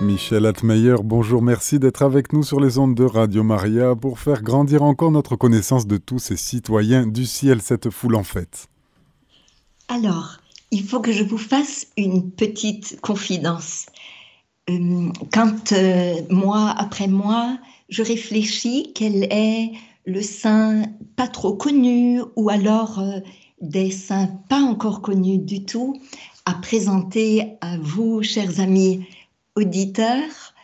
Michel Atmeyer, bonjour, merci d'être avec nous sur les ondes de Radio Maria pour faire grandir encore notre connaissance de tous ces citoyens du ciel, cette foule en fête. Alors, il faut que je vous fasse une petite confidence. Euh, quand euh, mois après mois, je réfléchis quel est le saint pas trop connu ou alors euh, des saints pas encore connus du tout à présenter à vous, chers amis auditeurs,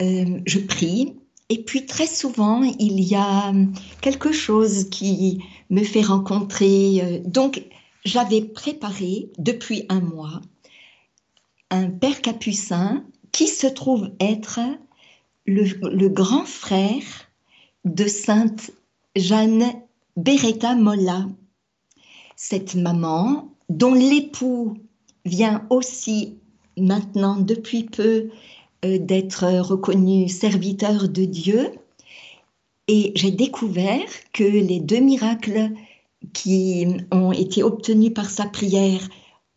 euh, je prie. Et puis très souvent, il y a quelque chose qui me fait rencontrer. Euh, donc, j'avais préparé depuis un mois un père capucin qui se trouve être le, le grand frère de sainte Jeanne Beretta Molla. Cette maman, dont l'époux vient aussi maintenant depuis peu euh, d'être reconnu serviteur de Dieu. Et j'ai découvert que les deux miracles qui ont été obtenus par sa prière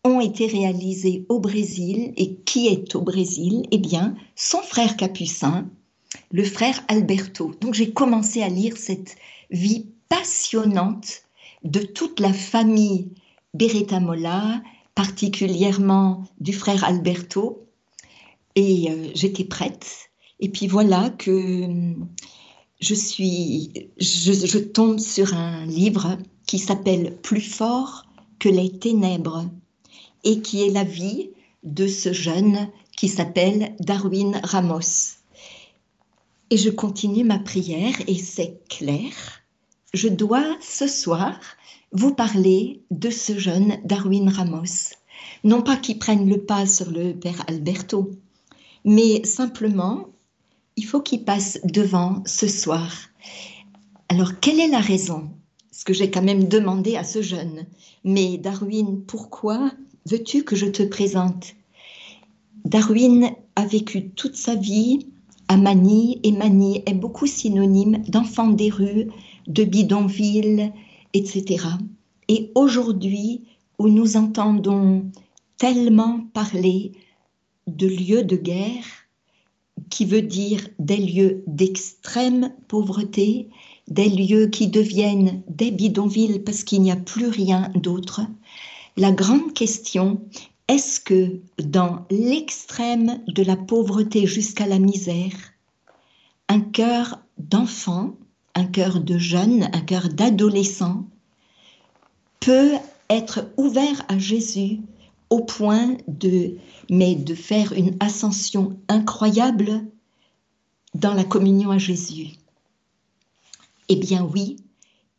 ont été réalisés au Brésil. Et qui est au Brésil? Eh bien, son frère capucin, le frère Alberto. Donc j'ai commencé à lire cette vie passionnante de toute la famille Beretta Molla, particulièrement du frère Alberto. Et euh, j'étais prête. Et puis voilà que euh, je suis, je, tombe sur un livre qui s'appelle Plus fort que les ténèbres et qui est la vie de ce jeune qui s'appelle Darwin Ramos. Et je continue ma prière et c'est clair. Je dois ce soir vous parler de ce jeune Darwin Ramos. Non pas qu'il prenne le pas sur le père Alberto, mais simplement, il faut qu'il passe devant ce soir. Alors, quelle est la raison? Ce que j'ai quand même demandé à ce jeune. Mais Darwin, pourquoi veux-tu que je te présente? Darwin a vécu toute sa vie à Manille, et Manille est beaucoup synonyme d'enfant des rues, de bidonville, etc. Et aujourd'hui, où nous entendons tellement parler de lieux de guerre, qui veut dire des lieux d'extrême pauvreté, des lieux qui deviennent des bidonvilles parce qu'il n'y a plus rien d'autre, la grande question, est-ce que dans l'extrême de la pauvreté jusqu'à la misère, un cœur d'enfant un cœur de jeune, un cœur d'adolescent, peut être ouvert à Jésus au point de, mais de faire une ascension incroyable dans la communion à Jésus. Eh bien oui,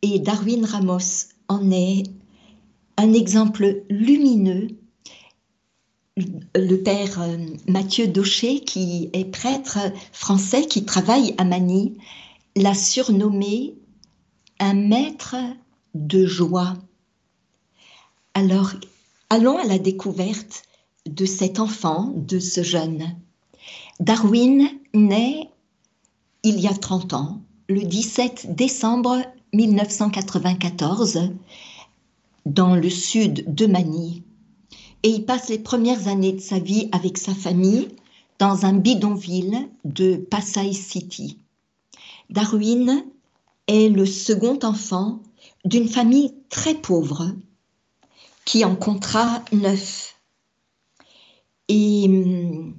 et Darwin Ramos en est un exemple lumineux. Le père euh, Mathieu Daucher, qui est prêtre français, qui travaille à Manille, l'a surnommé un maître de joie. Alors, allons à la découverte de cet enfant, de ce jeune. Darwin naît il y a 30 ans, le 17 décembre 1994, dans le sud de Manille. Et il passe les premières années de sa vie avec sa famille dans un bidonville de Pasay City. Darwin est le second enfant d'une famille très pauvre qui en comptera neuf. Et hum,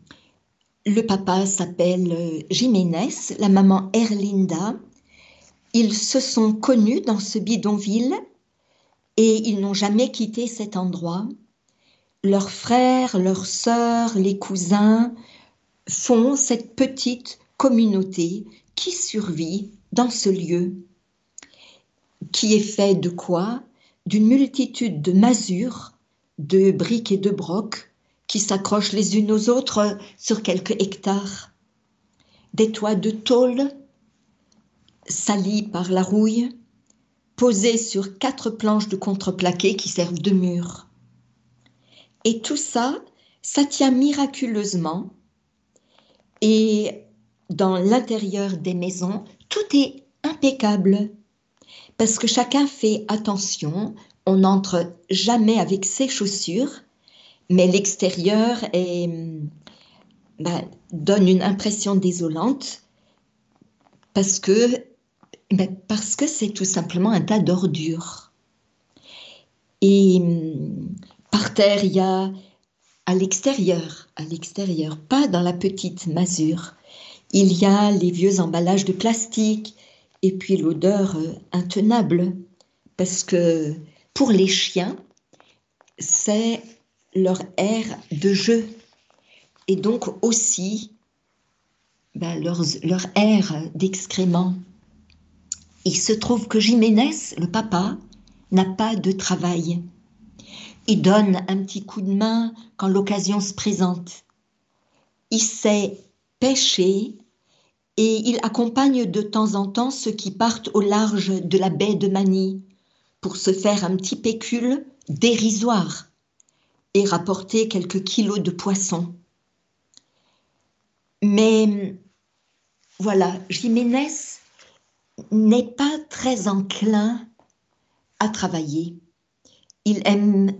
le papa s'appelle Jiménez, la maman Erlinda. Ils se sont connus dans ce bidonville et ils n'ont jamais quitté cet endroit. Leurs frères, leurs sœurs, les cousins font cette petite communauté qui survit dans ce lieu, qui est fait de quoi? D'une multitude de masures, de briques et de brocs qui s'accrochent les unes aux autres sur quelques hectares, des toits de tôle salis par la rouille, posés sur quatre planches de contreplaqué qui servent de mur. Et tout ça, ça tient miraculeusement. Et dans l'intérieur des maisons, tout est impeccable parce que chacun fait attention, on n'entre jamais avec ses chaussures, mais l'extérieur ben, donne une impression désolante parce que ben, parce que c'est tout simplement un tas d'ordures. Et par terre, il y a à l'extérieur, à l'extérieur, pas dans la petite masure, il y a les vieux emballages de plastique et puis l'odeur euh, intenable parce que pour les chiens, c'est leur air de jeu et donc aussi ben, leur air d'excrément. Il se trouve que Jiménez, le papa, n'a pas de travail. Il donne un petit coup de main quand l'occasion se présente. Il sait pêcher et il accompagne de temps en temps ceux qui partent au large de la baie de Manille pour se faire un petit pécule dérisoire et rapporter quelques kilos de poissons. Mais voilà, Jiménez n'est pas très enclin à travailler. Il aime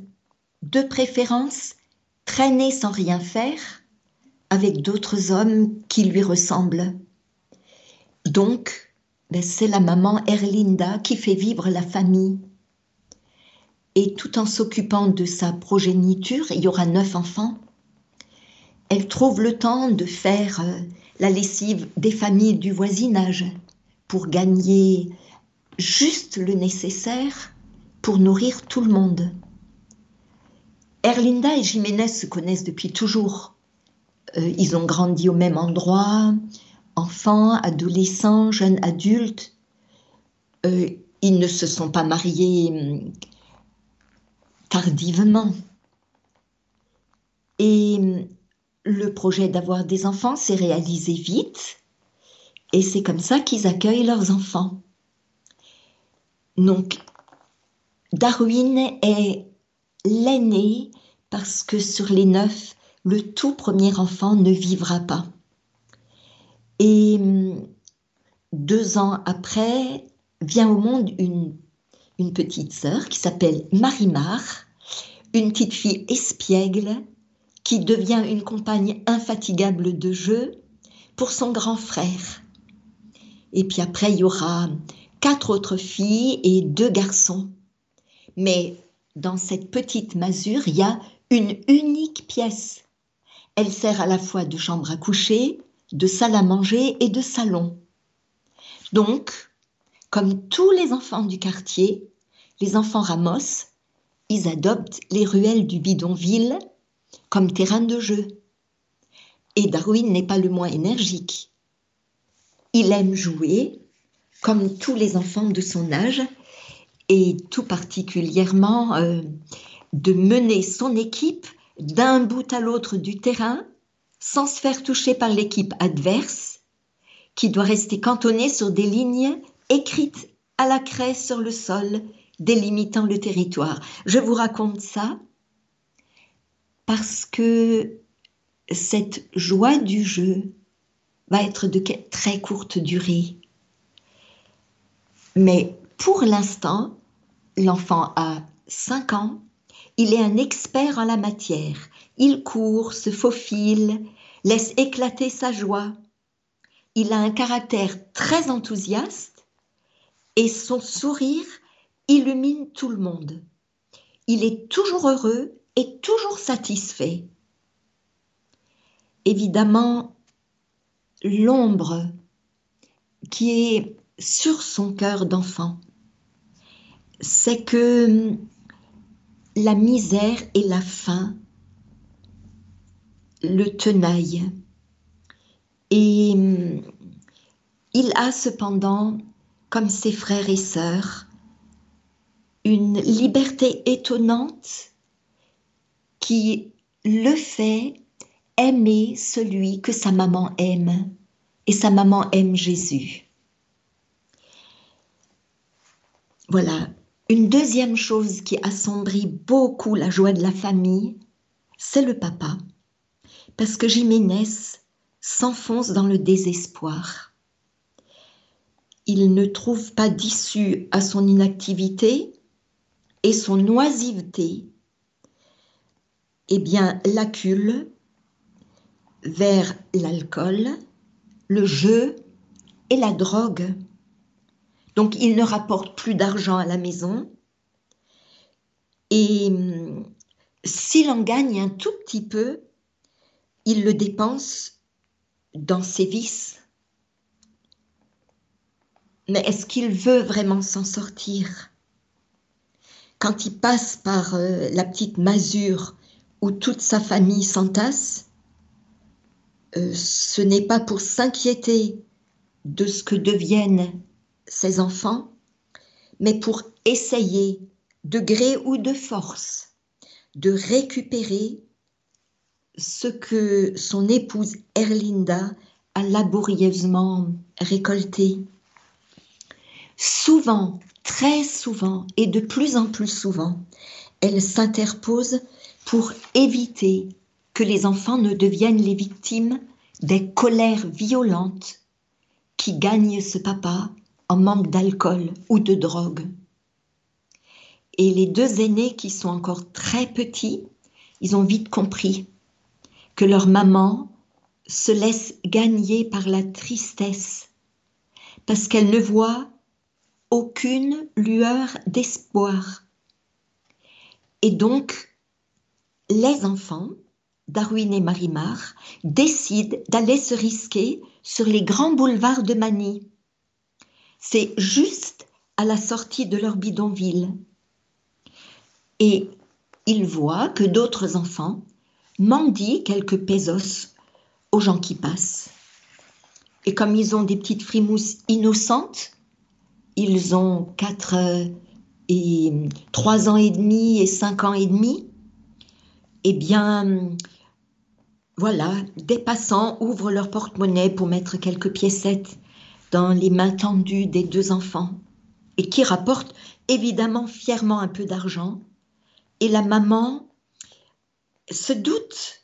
de préférence traîner sans rien faire avec d'autres hommes qui lui ressemblent. Donc, ben, c'est la maman Erlinda qui fait vivre la famille. Et tout en s'occupant de sa progéniture, il y aura neuf enfants, elle trouve le temps de faire euh, la lessive des familles du voisinage pour gagner juste le nécessaire pour nourrir tout le monde. Erlinda et Jiménez se connaissent depuis toujours. Euh, ils ont grandi au même endroit, enfants, adolescents, jeunes adultes. Euh, ils ne se sont pas mariés hum, tardivement. Et hum, le projet d'avoir des enfants s'est réalisé vite et c'est comme ça qu'ils accueillent leurs enfants. Donc, Darwin est l'aîné parce que sur les neuf, le tout premier enfant ne vivra pas. Et hum, deux ans après, vient au monde une, une petite sœur qui s'appelle Marimar, une petite fille espiègle qui devient une compagne infatigable de jeu pour son grand frère. Et puis après, il y aura quatre autres filles et deux garçons. Mais dans cette petite masure, il y a une unique pièce. Elle sert à la fois de chambre à coucher, de salle à manger et de salon. Donc, comme tous les enfants du quartier, les enfants Ramos, ils adoptent les ruelles du bidonville comme terrain de jeu. Et Darwin n'est pas le moins énergique. Il aime jouer, comme tous les enfants de son âge, et tout particulièrement euh, de mener son équipe d'un bout à l'autre du terrain sans se faire toucher par l'équipe adverse, qui doit rester cantonnée sur des lignes écrites à la craie sur le sol, délimitant le territoire. Je vous raconte ça parce que cette joie du jeu va être de très courte durée. Mais pour l'instant, l'enfant a 5 ans, il est un expert en la matière. Il court, se faufile, laisse éclater sa joie. Il a un caractère très enthousiaste et son sourire illumine tout le monde. Il est toujours heureux est toujours satisfait. Évidemment, l'ombre qui est sur son cœur d'enfant, c'est que la misère et la faim le tenaillent. Et il a cependant, comme ses frères et sœurs, une liberté étonnante qui le fait aimer celui que sa maman aime. Et sa maman aime Jésus. Voilà. Une deuxième chose qui assombrit beaucoup la joie de la famille, c'est le papa. Parce que Jiménez s'enfonce dans le désespoir. Il ne trouve pas d'issue à son inactivité et son oisiveté eh bien, l'accule vers l'alcool, le jeu et la drogue. Donc il ne rapporte plus d'argent à la maison. Et hum, s'il en gagne un tout petit peu, il le dépense dans ses vices. Mais est-ce qu'il veut vraiment s'en sortir? Quand il passe par euh, la petite masure où toute sa famille s'entasse, euh, ce n'est pas pour s'inquiéter de ce que deviennent ses enfants, mais pour essayer, de gré ou de force, de récupérer ce que son épouse Erlinda a laborieusement récolté. Souvent, très souvent et de plus en plus souvent, elle s'interpose pour éviter que les enfants ne deviennent les victimes des colères violentes qui gagnent ce papa en manque d'alcool ou de drogue. Et les deux aînés qui sont encore très petits, ils ont vite compris que leur maman se laisse gagner par la tristesse parce qu'elle ne voit aucune lueur d'espoir. Et donc, les enfants, Darwin et Marimar, décident d'aller se risquer sur les grands boulevards de Manille. C'est juste à la sortie de leur bidonville. Et ils voient que d'autres enfants mendient quelques pesos aux gens qui passent. Et comme ils ont des petites frimousses innocentes, ils ont 4 et 3 ans et demi et 5 ans et demi, eh bien, voilà, des passants ouvrent leur porte-monnaie pour mettre quelques piécettes dans les mains tendues des deux enfants et qui rapportent évidemment fièrement un peu d'argent. Et la maman se doute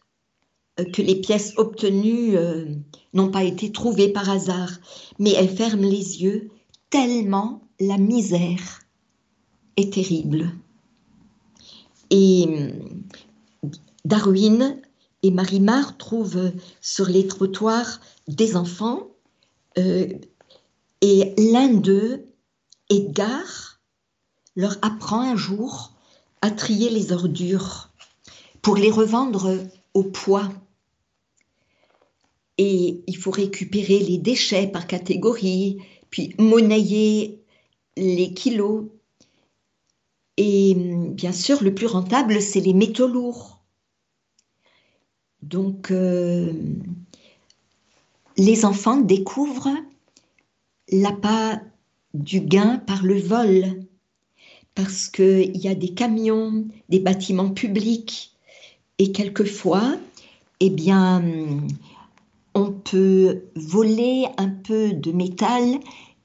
que les pièces obtenues euh, n'ont pas été trouvées par hasard, mais elle ferme les yeux tellement la misère est terrible. Et hum, Darwin et Marimar trouvent sur les trottoirs des enfants euh, et l'un d'eux, Edgar, leur apprend un jour à trier les ordures pour les revendre au poids. Et il faut récupérer les déchets par catégorie, puis monnayer les kilos. Et bien sûr, le plus rentable, c'est les métaux lourds. Donc, euh, les enfants découvrent l'appât du gain par le vol, parce qu'il y a des camions, des bâtiments publics, et quelquefois, eh bien, on peut voler un peu de métal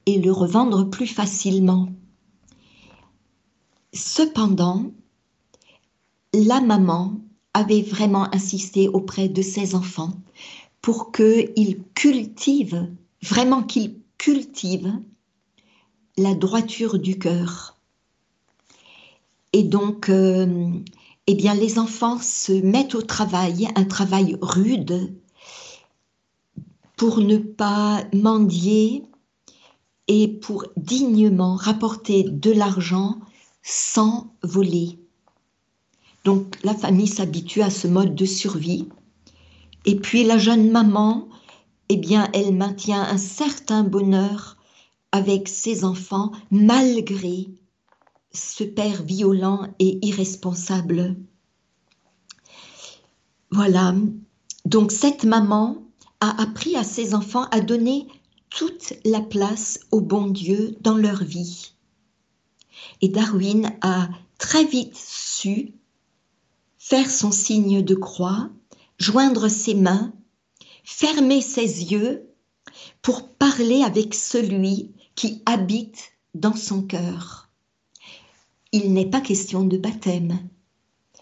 et le revendre plus facilement. Cependant, la maman avait vraiment insisté auprès de ses enfants pour qu'ils cultivent, vraiment qu'ils cultivent la droiture du cœur. Et donc, euh, eh les enfants se mettent au travail, un travail rude, pour ne pas mendier et pour dignement rapporter de l'argent sans voler. Donc la famille s'habitue à ce mode de survie. Et puis la jeune maman, eh bien, elle maintient un certain bonheur avec ses enfants malgré ce père violent et irresponsable. Voilà. Donc cette maman, a appris à ses enfants à donner toute la place au bon Dieu dans leur vie. Et Darwin a très vite su faire son signe de croix, joindre ses mains, fermer ses yeux pour parler avec celui qui habite dans son cœur. Il n'est pas question de baptême.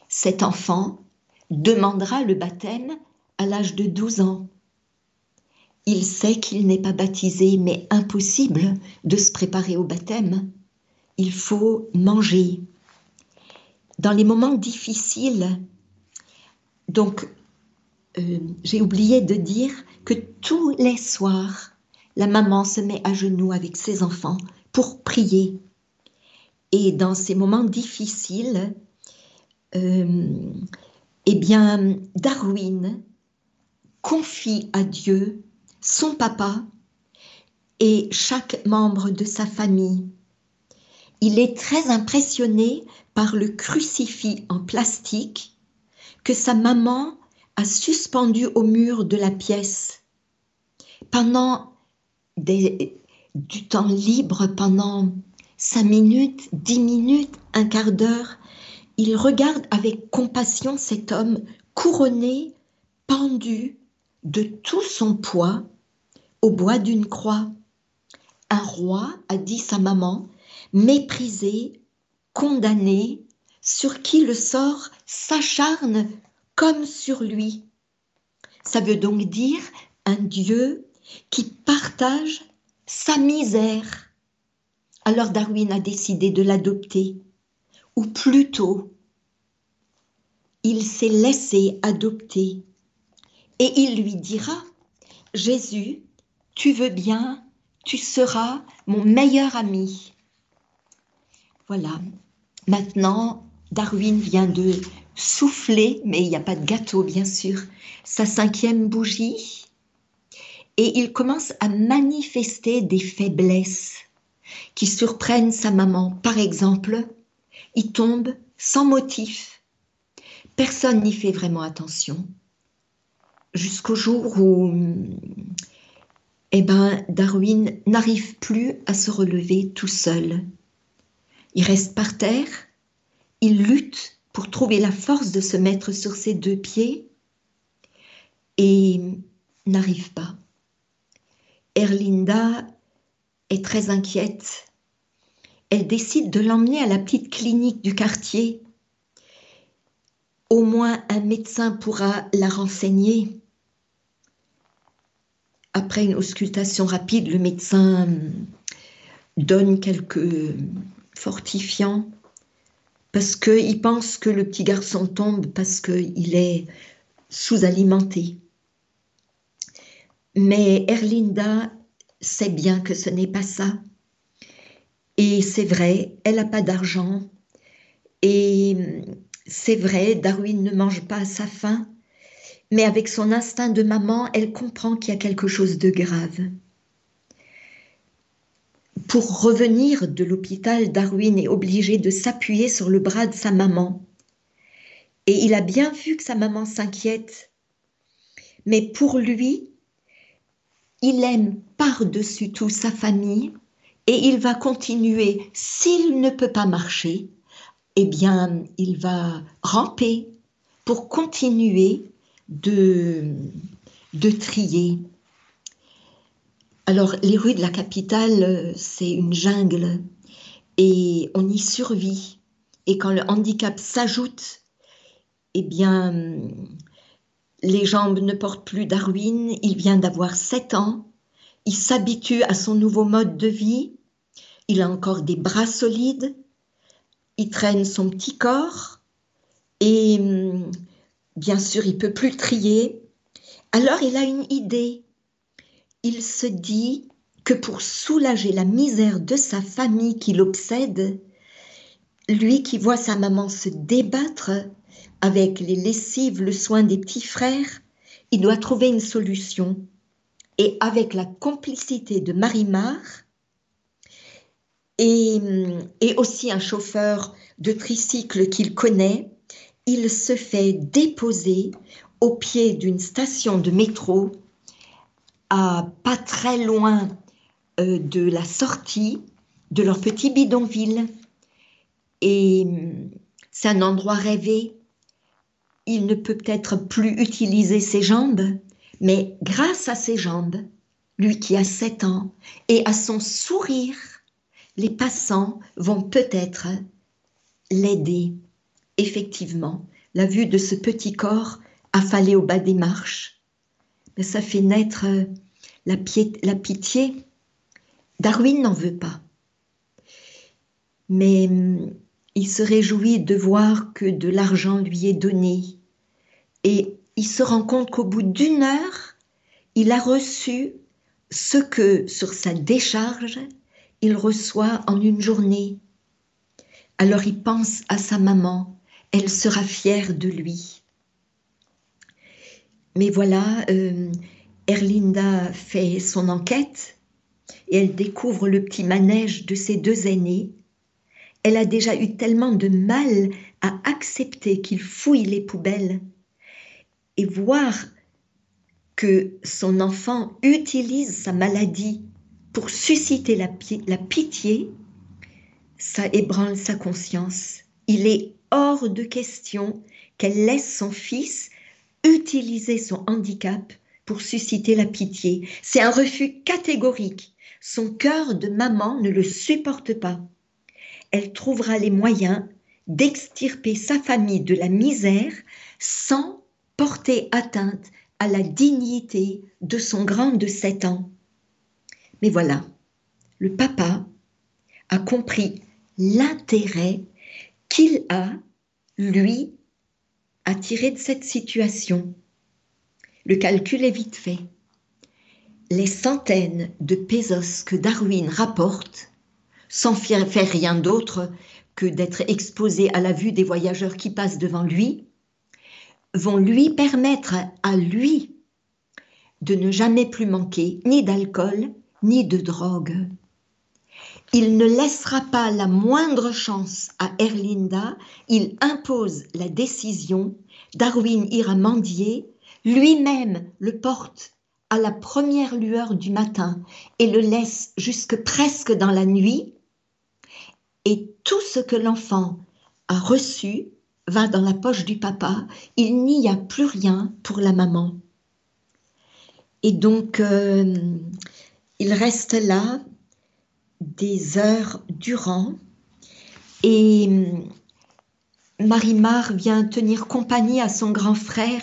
Cet enfant demandera le baptême à l'âge de 12 ans. Il sait qu'il n'est pas baptisé, mais impossible de se préparer au baptême. Il faut manger. Dans les moments difficiles, donc euh, j'ai oublié de dire que tous les soirs, la maman se met à genoux avec ses enfants pour prier. Et dans ces moments difficiles, euh, eh bien, Darwin confie à Dieu son papa et chaque membre de sa famille. Il est très impressionné par le crucifix en plastique que sa maman a suspendu au mur de la pièce. Pendant du temps libre, pendant cinq minutes, dix minutes, un quart d'heure, il regarde avec compassion cet homme couronné, pendu de tout son poids au bois d'une croix. Un roi, a dit sa maman, méprisé, condamné, sur qui le sort s'acharne comme sur lui. Ça veut donc dire un Dieu qui partage sa misère. Alors Darwin a décidé de l'adopter, ou plutôt, il s'est laissé adopter, et il lui dira, Jésus, tu veux bien, tu seras mon meilleur ami. Voilà, maintenant Darwin vient de souffler, mais il n'y a pas de gâteau bien sûr, sa cinquième bougie. Et il commence à manifester des faiblesses qui surprennent sa maman. Par exemple, il tombe sans motif. Personne n'y fait vraiment attention. Jusqu'au jour où eh ben, Darwin n'arrive plus à se relever tout seul. Il reste par terre, il lutte pour trouver la force de se mettre sur ses deux pieds et n'arrive pas. Erlinda très inquiète. Elle décide de l'emmener à la petite clinique du quartier. Au moins un médecin pourra la renseigner. Après une auscultation rapide, le médecin donne quelques fortifiants parce qu'il pense que le petit garçon tombe parce qu'il est sous-alimenté. Mais Erlinda sait bien que ce n'est pas ça. Et c'est vrai, elle n'a pas d'argent. Et c'est vrai, Darwin ne mange pas à sa faim. Mais avec son instinct de maman, elle comprend qu'il y a quelque chose de grave. Pour revenir de l'hôpital, Darwin est obligé de s'appuyer sur le bras de sa maman. Et il a bien vu que sa maman s'inquiète. Mais pour lui, il aime par-dessus tout sa famille et il va continuer. S'il ne peut pas marcher, eh bien, il va ramper pour continuer de, trier. Alors, les rues de la capitale, c'est une jungle et on y survit. Et quand le handicap s'ajoute, eh bien, les jambes ne portent plus Darwin, il vient d'avoir 7 ans, il s'habitue à son nouveau mode de vie, il a encore des bras solides, il traîne son petit corps et bien sûr il peut plus trier. Alors il a une idée. Il se dit que pour soulager la misère de sa famille qui l'obsède, lui qui voit sa maman se débattre avec les lessives, le soin des petits frères, il doit trouver une solution. Et avec la complicité de Marimar et, et aussi un chauffeur de tricycle qu'il connaît, il se fait déposer au pied d'une station de métro, pas très loin euh, de la sortie de leur petit bidonville. Et c'est un endroit rêvé il ne peut peut-être plus utiliser ses jambes, mais grâce à ses jambes, lui qui a sept ans, et à son sourire, les passants vont peut-être l'aider. Effectivement, la vue de ce petit corps affalé au bas des marches, mais ça fait naître la, la pitié. Darwin n'en veut pas. Mais il se réjouit de voir que de l'argent lui est donné. Et il se rend compte qu'au bout d'une heure, il a reçu ce que, sur sa décharge, il reçoit en une journée. Alors il pense à sa maman, elle sera fière de lui. Mais voilà, euh, Erlinda fait son enquête et elle découvre le petit manège de ses deux aînés. Elle a déjà eu tellement de mal à accepter qu'il fouille les poubelles et voir que son enfant utilise sa maladie pour susciter la, pitié, ça ébranle sa conscience. Il est hors de question qu'elle laisse son fils utiliser son handicap pour susciter la pitié. C'est un refus catégorique. Son cœur de maman ne le supporte pas. Elle trouvera les moyens d'extirper sa famille de la misère sans porter atteinte à la dignité de son grand de sept ans. Mais voilà, le papa a compris l'intérêt qu'il a, lui, à tirer de cette situation. Le calcul est vite fait. Les centaines de pesos que Darwin rapporte, sans faire rien d'autre que d'être exposé à la vue des voyageurs qui passent devant lui, vont lui permettre à lui de ne jamais plus manquer ni d'alcool ni de drogue. Il ne laissera pas la moindre chance à Erlinda, il impose la décision, Darwin ira mendier, lui-même le porte à la première lueur du matin et le laisse jusque presque dans la nuit, et tout ce que l'enfant a reçu va dans la poche du papa, il n'y a plus rien pour la maman. Et donc, euh, il reste là des heures durant et Marie-Mar vient tenir compagnie à son grand frère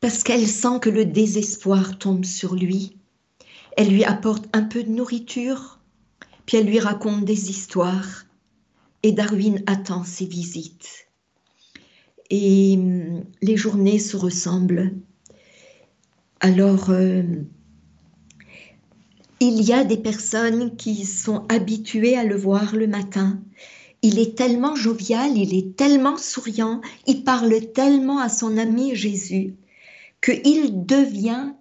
parce qu'elle sent que le désespoir tombe sur lui. Elle lui apporte un peu de nourriture, puis elle lui raconte des histoires et Darwin attend ses visites et hum, les journées se ressemblent. Alors, euh, il y a des personnes qui sont habituées à le voir le matin. Il est tellement jovial, il est tellement souriant, il parle tellement à son ami Jésus qu'il devient,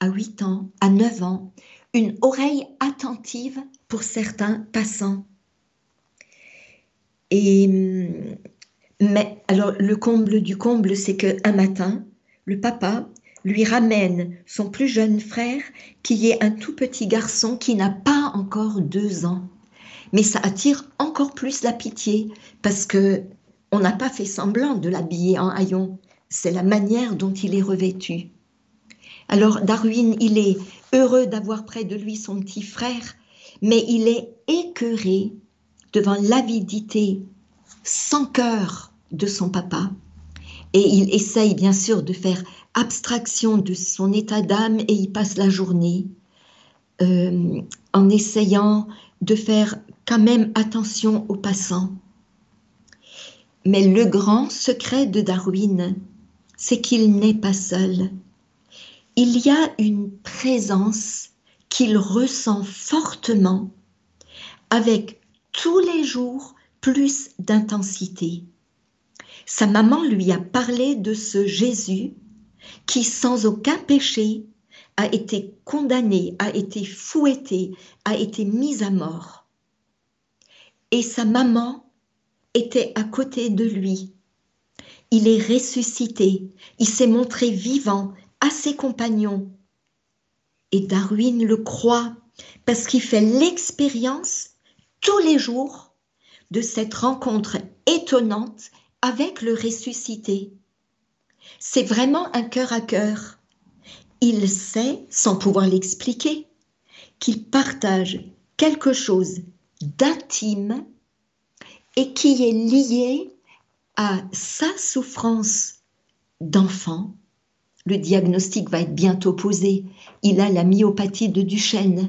à 8 ans, à 9 ans, une oreille attentive pour certains passants. Et hum, mais alors le comble du comble, c'est qu'un matin, le papa lui ramène son plus jeune frère qui est un tout petit garçon qui n'a pas encore deux ans. Mais ça attire encore plus la pitié parce que on n'a pas fait semblant de l'habiller en haillon. C'est la manière dont il est revêtu. Alors Darwin, il est heureux d'avoir près de lui son petit frère, mais il est écœuré devant l'avidité sans cœur de son papa. Et il essaye bien sûr de faire abstraction de son état d'âme et il passe la journée euh, en essayant de faire quand même attention aux passants. Mais le grand secret de Darwin, c'est qu'il n'est pas seul. Il y a une présence qu'il ressent fortement avec tous les jours plus d'intensité. Sa maman lui a parlé de ce Jésus qui, sans aucun péché, a été condamné, a été fouetté, a été mis à mort. Et sa maman était à côté de lui. Il est ressuscité, il s'est montré vivant à ses compagnons. Et Darwin le croit parce qu'il fait l'expérience tous les jours de cette rencontre étonnante avec le ressuscité. C'est vraiment un cœur à cœur. Il sait, sans pouvoir l'expliquer, qu'il partage quelque chose d'intime et qui est lié à sa souffrance d'enfant. Le diagnostic va être bientôt posé. Il a la myopathie de Duchenne.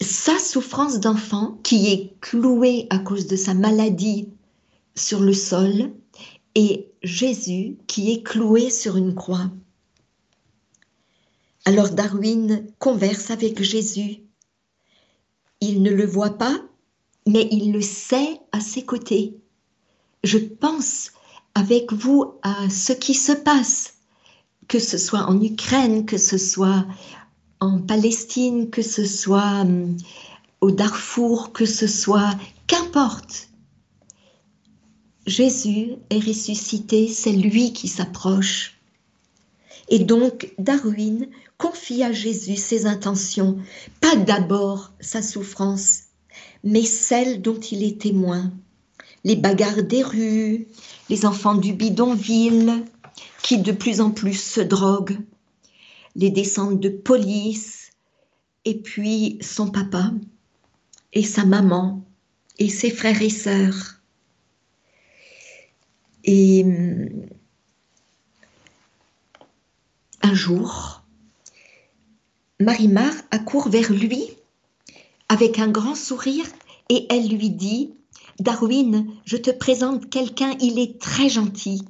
Sa souffrance d'enfant, qui est clouée à cause de sa maladie sur le sol et Jésus qui est cloué sur une croix. Alors Darwin converse avec Jésus. Il ne le voit pas, mais il le sait à ses côtés. Je pense avec vous à ce qui se passe, que ce soit en Ukraine, que ce soit en Palestine, que ce soit hum, au Darfour, que ce soit, qu'importe. Jésus est ressuscité, c'est lui qui s'approche. Et donc Darwin confie à Jésus ses intentions, pas d'abord sa souffrance, mais celle dont il est témoin. Les bagarres des rues, les enfants du bidonville, qui de plus en plus se droguent, les descentes de police, et puis son papa, et sa maman, et ses frères et sœurs. Et un jour, Marimar accourt vers lui avec un grand sourire et elle lui dit Darwin, je te présente quelqu'un, il est très gentil.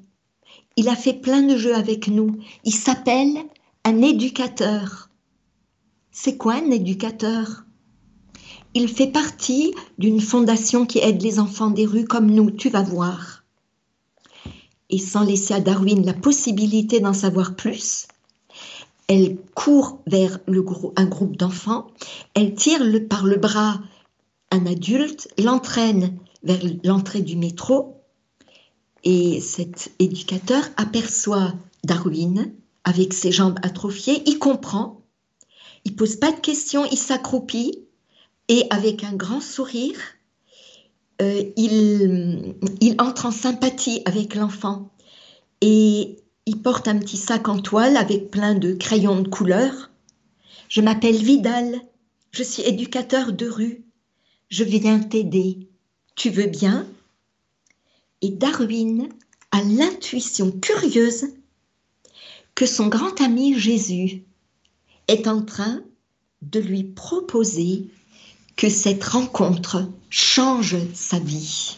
Il a fait plein de jeux avec nous. Il s'appelle un éducateur. C'est quoi un éducateur? Il fait partie d'une fondation qui aide les enfants des rues comme nous, tu vas voir. Et sans laisser à Darwin la possibilité d'en savoir plus, elle court vers un groupe d'enfants, elle tire par le bras un adulte, l'entraîne vers l'entrée du métro, et cet éducateur aperçoit Darwin avec ses jambes atrophiées, il comprend, il pose pas de questions, il s'accroupit, et avec un grand sourire, euh, il, il entre en sympathie avec l'enfant. Et il porte un petit sac en toile avec plein de crayons de couleur. Je m'appelle Vidal. Je suis éducateur de rue. Je viens t'aider. Tu veux bien? Et Darwin a l'intuition curieuse que son grand ami Jésus est en train de lui proposer que cette rencontre change sa vie.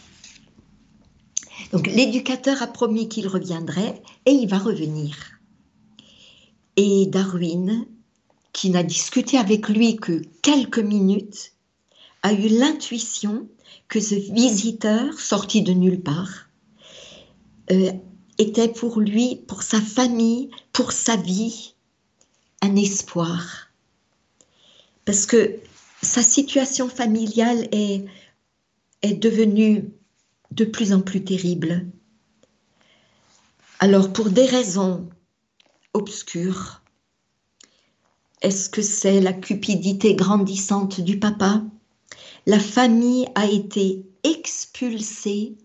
Donc l'éducateur a promis qu'il reviendrait et il va revenir. Et Darwin, qui n'a discuté avec lui que quelques minutes, a eu l'intuition que ce visiteur sorti de nulle part euh, était pour lui, pour sa famille, pour sa vie, un espoir. Parce que sa situation familiale est, est devenue de plus en plus terrible. Alors pour des raisons obscures, est-ce que c'est la cupidité grandissante du papa? La famille a été expulsée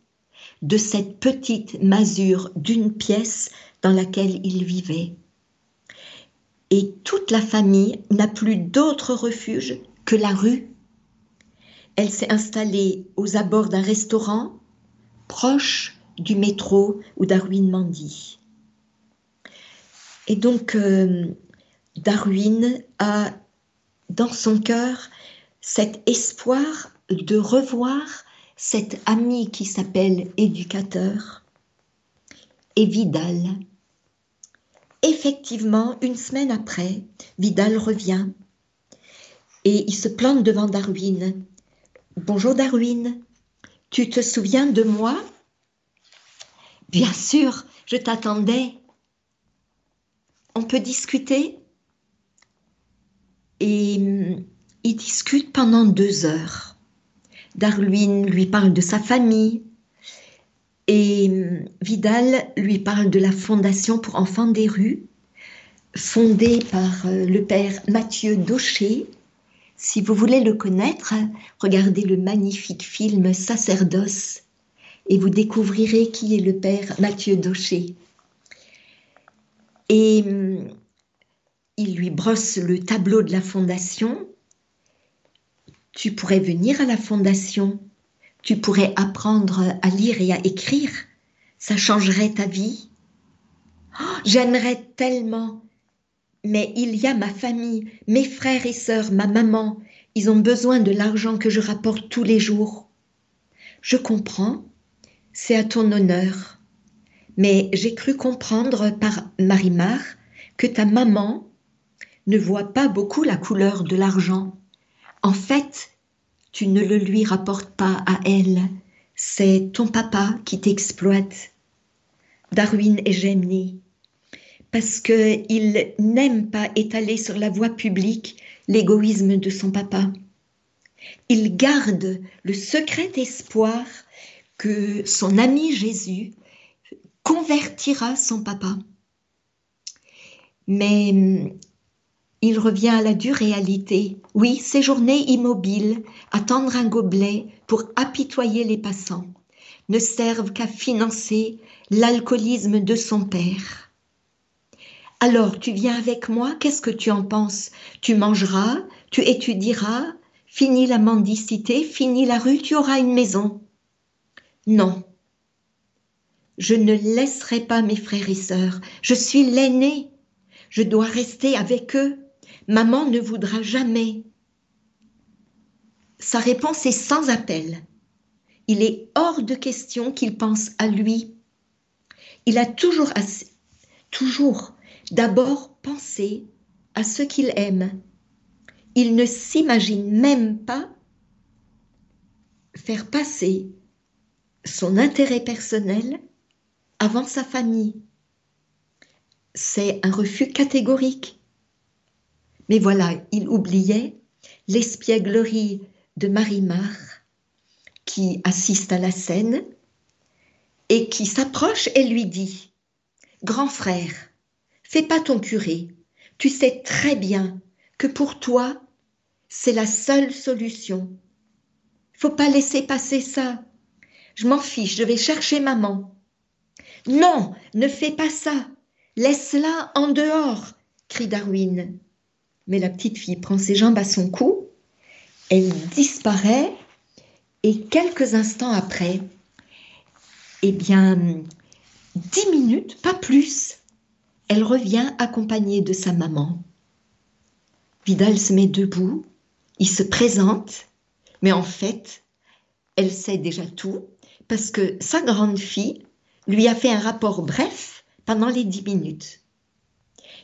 de cette petite masure d'une pièce dans laquelle il vivait. Et toute la famille n'a plus d'autre refuge que la rue. Elle s'est installée aux abords d'un restaurant proche du métro où Darwin mendie. Et donc, euh, Darwin a dans son cœur cet espoir de revoir cet ami qui s'appelle éducateur et Vidal. Effectivement, une semaine après, Vidal revient et il se plante devant Darwin. Bonjour Darwin, tu te souviens de moi? Bien sûr, je t'attendais. On peut discuter? Et ils discutent pendant deux heures. Darwin lui parle de sa famille et Vidal lui parle de la Fondation pour enfants des rues, fondée par euh, le père Mathieu Daucher, si vous voulez le connaître, regardez le magnifique film Sacerdoce et vous découvrirez qui est le père Mathieu Daucher. Et hum, il lui brosse le tableau de la fondation. Tu pourrais venir à la fondation, tu pourrais apprendre à lire et à écrire, ça changerait ta vie. Oh, j'aimerais tellement mais il y a ma famille, mes frères et sœurs, ma maman, ils ont besoin de l'argent que je rapporte tous les jours. Je comprends, c'est à ton honneur, mais j'ai cru comprendre par Marimar que ta maman ne voit pas beaucoup la couleur de l'argent. En fait, tu ne le lui rapportes pas à elle, c'est ton papa qui t'exploite. Darwin est gêné parce qu'il n'aime pas étaler sur la voie publique l'égoïsme de son papa. Il garde le secret espoir que son ami Jésus convertira son papa. Mais il revient à la dure réalité. Oui, séjourner immobile, attendre un gobelet pour apitoyer les passants, ne servent qu'à financer l'alcoolisme de son père. Alors, tu viens avec moi, qu'est-ce que tu en penses? Tu mangeras, tu étudieras, fini la mendicité, fini la rue, tu auras une maison. Non, je ne laisserai pas mes frères et sœurs. Je suis l'aîné. Je dois rester avec eux. Maman ne voudra jamais. Sa réponse est sans appel. Il est hors de question qu'il pense à lui. Il a toujours, toujours d'abord pensé à ce qu'il aime. Il ne s'imagine même pas faire passer son intérêt personnel avant sa famille. C'est un refus catégorique. Mais voilà, il oubliait l'espièglerie de Marimar qui assiste à la scène et qui s'approche et lui dit Grand frère, fais pas ton curé, tu sais très bien que pour toi, c'est la seule solution. Faut pas laisser passer ça. Je m'en fiche, je vais chercher maman. Non, ne fais pas ça. Laisse-la en dehors, crie Darwin. Mais la petite fille prend ses jambes à son cou, elle disparaît et quelques instants après, eh bien, dix minutes, pas plus, elle revient accompagnée de sa maman. Vidal se met debout, il se présente, mais en fait, elle sait déjà tout parce que sa grande fille lui a fait un rapport bref pendant les dix minutes.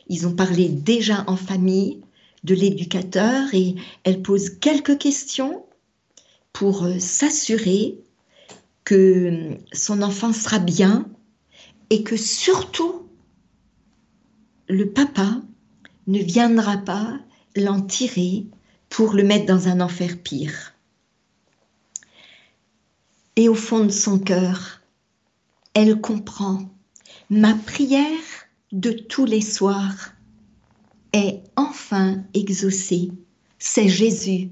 Ils ont parlé déjà en famille de l'éducateur et elle pose quelques questions pour euh, s'assurer que euh, son enfant sera bien et que surtout le papa ne viendra pas l'en tirer pour le mettre dans un enfer pire. Et au fond de son cœur, elle comprend. Ma prière de tous les soirs est enfin exaucée. C'est Jésus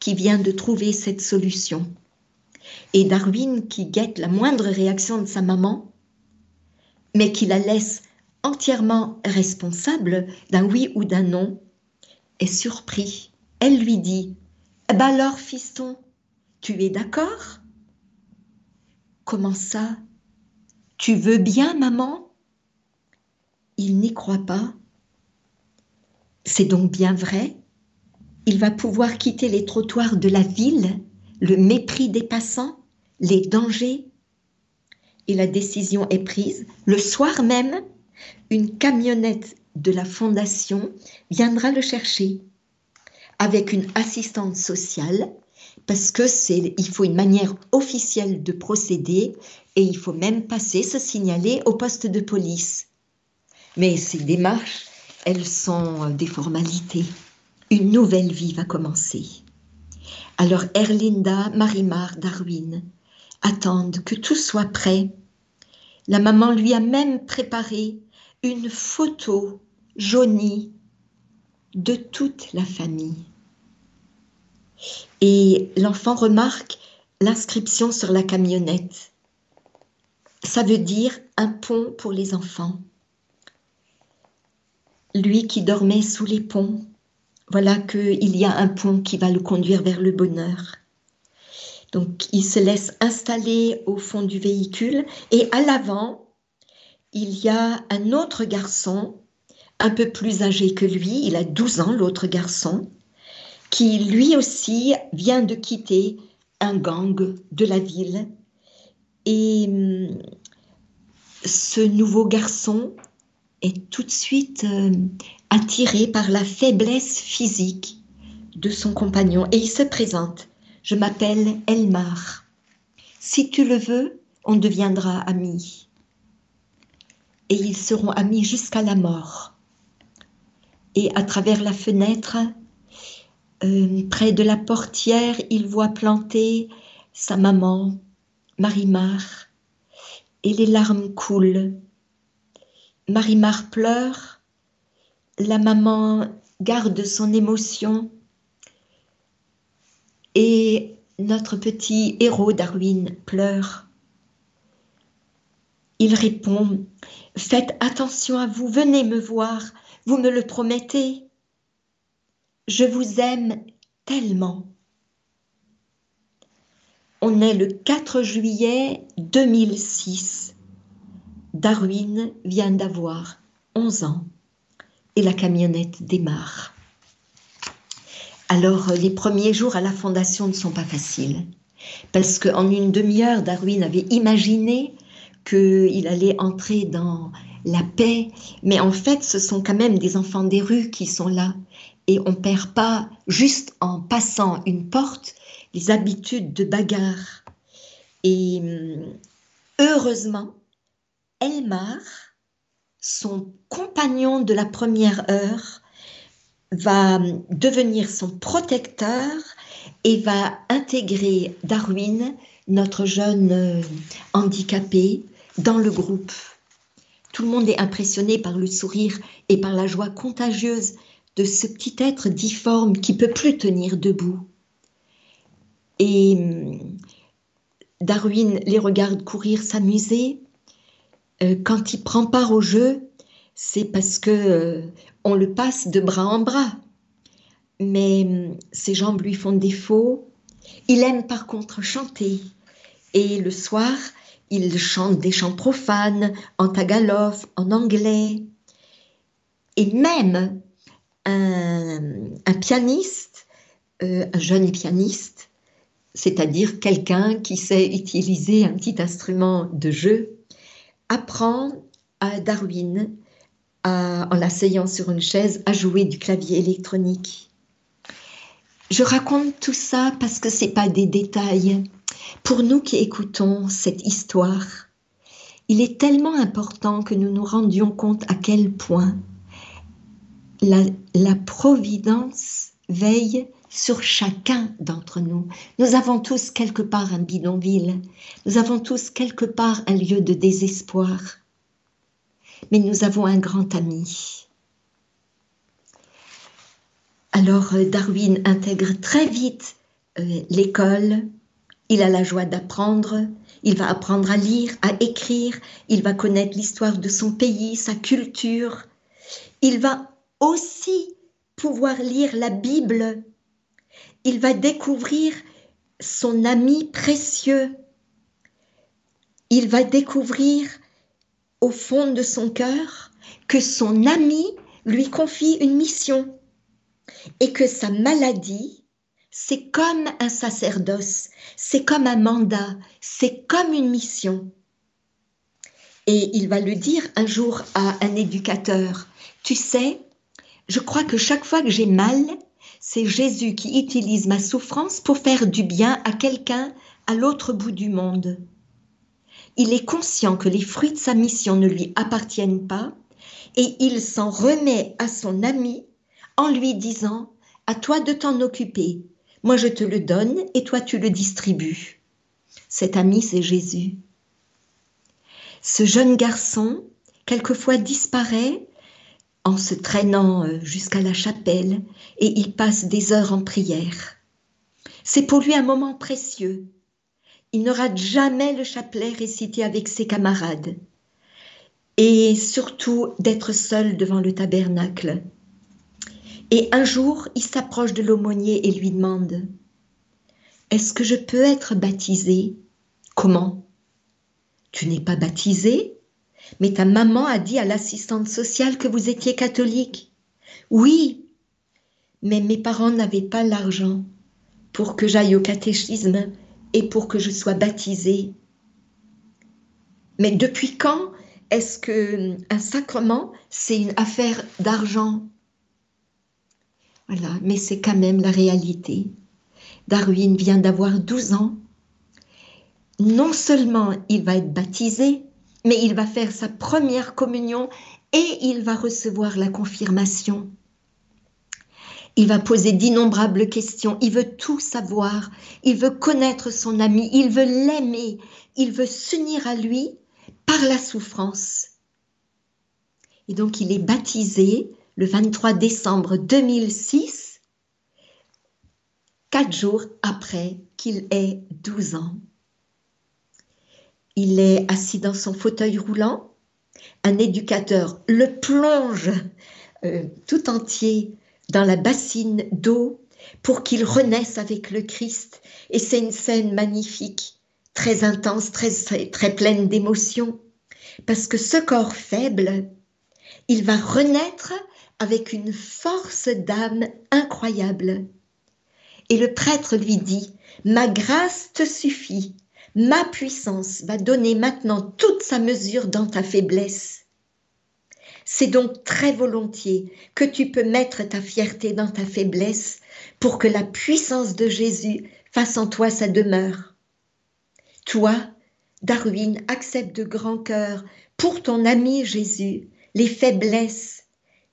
qui vient de trouver cette solution. Et Darwin, qui guette la moindre réaction de sa maman, mais qui la laisse entièrement responsable d'un oui ou d'un non, est surpris. Elle lui dit eh ben alors, fiston, tu es d'accord? Comment ça? Tu veux bien, maman? Il n'y croit pas. C'est donc bien vrai. Il va pouvoir quitter les trottoirs de la ville, le mépris des passants, les dangers. Et la décision est prise. Le soir même, une camionnette de la fondation viendra le chercher avec une assistante sociale parce que c'est, il faut une manière officielle de procéder et il faut même passer, se signaler au poste de police. Mais ces démarches, elles sont des formalités. Une nouvelle vie va commencer. Alors Erlinda, Marimar, Darwin attendent que tout soit prêt. La maman lui a même préparé une photo jaunie de toute la famille. Et l'enfant remarque l'inscription sur la camionnette. Ça veut dire un pont pour les enfants. Lui qui dormait sous les ponts, voilà qu'il y a un pont qui va le conduire vers le bonheur. Donc il se laisse installer au fond du véhicule et à l'avant, il y a un autre garçon, un peu plus âgé que lui, il a 12 ans, l'autre garçon, qui lui aussi vient de quitter un gang de la ville. Et hum, ce nouveau garçon est tout de suite euh, attiré par la faiblesse physique de son compagnon et il se présente. Je m'appelle Elmar. Si tu le veux, on deviendra amis. Et ils seront amis jusqu'à la mort. Et à travers la fenêtre, euh, près de la portière, il voit planter sa maman, Marimar, et les larmes coulent. Marimar pleure, la maman garde son émotion et notre petit héros Darwin pleure. Il répond, Faites attention à vous, venez me voir, vous me le promettez. Je vous aime tellement. On est le 4 juillet 2006. Darwin vient d'avoir 11 ans et la camionnette démarre. Alors les premiers jours à la fondation ne sont pas faciles parce qu'en une demi-heure, Darwin avait imaginé qu'il allait entrer dans la paix, mais en fait, ce sont quand même des enfants des rues qui sont là. Et on perd pas, juste en passant une porte, les habitudes de bagarre. Et hum, heureusement, Elmar, son compagnon de la première heure, va devenir son protecteur et va intégrer Darwin, notre jeune euh, handicapé, dans le groupe. Tout le monde est impressionné par le sourire et par la joie contagieuse de ce petit être difforme qui peut plus tenir debout. Et hum, Darwin les regarde courir, s'amuser. Euh, quand il prend part au jeu, c'est parce que euh, on le passe de bras en bras. Mais hum, ses jambes lui font défaut. Il aime par contre chanter. Et le soir, il chante des chants profanes en tagalog, en anglais. Et même un, pianiste, euh, un jeune pianiste, c'est-à-dire quelqu'un qui sait utiliser un petit instrument de jeu, apprend à Darwin, en l'asseyant sur une chaise, à jouer du clavier électronique. Je raconte tout ça parce que ce n'est pas des détails. Pour nous qui écoutons cette histoire, il est tellement important que nous nous rendions compte à quel point la, providence veille sur chacun d'entre nous. Nous avons tous quelque part un bidonville, nous avons tous quelque part un lieu de désespoir, mais nous avons un grand ami. Alors euh, Darwin intègre très vite euh, l'école, il a la joie d'apprendre, il va apprendre à lire, à écrire, il va connaître l'histoire de son pays, sa culture, il va aussi pouvoir lire la Bible. Il va découvrir son ami précieux. Il va découvrir au fond de son cœur que son ami lui confie une mission et que sa maladie, c'est comme un sacerdoce, c'est comme un mandat, c'est comme une mission. Et il va le dire un jour à un éducateur, tu sais, je crois que chaque fois que j'ai mal, c'est Jésus qui utilise ma souffrance pour faire du bien à quelqu'un à l'autre bout du monde. Il est conscient que les fruits de sa mission ne lui appartiennent pas et il s'en remet à son ami en lui disant À toi de t'en occuper, moi je te le donne et toi tu le distribues. Cet ami, c'est Jésus. Ce jeune garçon, quelquefois disparaît en se traînant euh, jusqu'à la chapelle et il passe des heures en prière. C'est pour lui un moment précieux. Il ne rate jamais le chapelet récité avec ses camarades et surtout d'être seul devant le tabernacle. Et un jour, il s'approche de l'aumônier et lui demande Est-ce que je peux être baptisé? Comment? Tu n'es pas baptisé? Mais ta maman a dit à l'assistante sociale que vous étiez catholique. Oui, mais mes parents n'avaient pas l'argent pour que j'aille au catéchisme et pour que je sois baptisée. Mais depuis quand est-ce que un sacrement, c'est une affaire d'argent? Voilà, mais c'est quand même la réalité. Darwin vient d'avoir 12 ans. Non seulement il va être baptisé, mais il va faire sa première communion et il va recevoir la confirmation. Il va poser d'innombrables questions, il veut tout savoir, il veut connaître son ami, il veut l'aimer, il veut s'unir à lui par la souffrance. Et donc il est baptisé le 23 décembre 2006, quatre jours après qu'il ait 12 ans. Il est assis dans son fauteuil roulant, un éducateur le plonge euh, tout entier dans la bassine d'eau pour qu'il renaisse avec le Christ. Et c'est une scène magnifique, très intense, très, très pleine d'émotions, parce que ce corps faible, il va renaître avec une force d'âme incroyable. Et le prêtre lui dit, Ma grâce te suffit, ma puissance va donner maintenant toute sa mesure dans ta faiblesse. C'est donc très volontiers que tu peux mettre ta fierté dans ta faiblesse pour que la puissance de Jésus fasse en toi sa demeure. Toi, Darwin, accepte de grand cœur pour ton ami Jésus les faiblesses,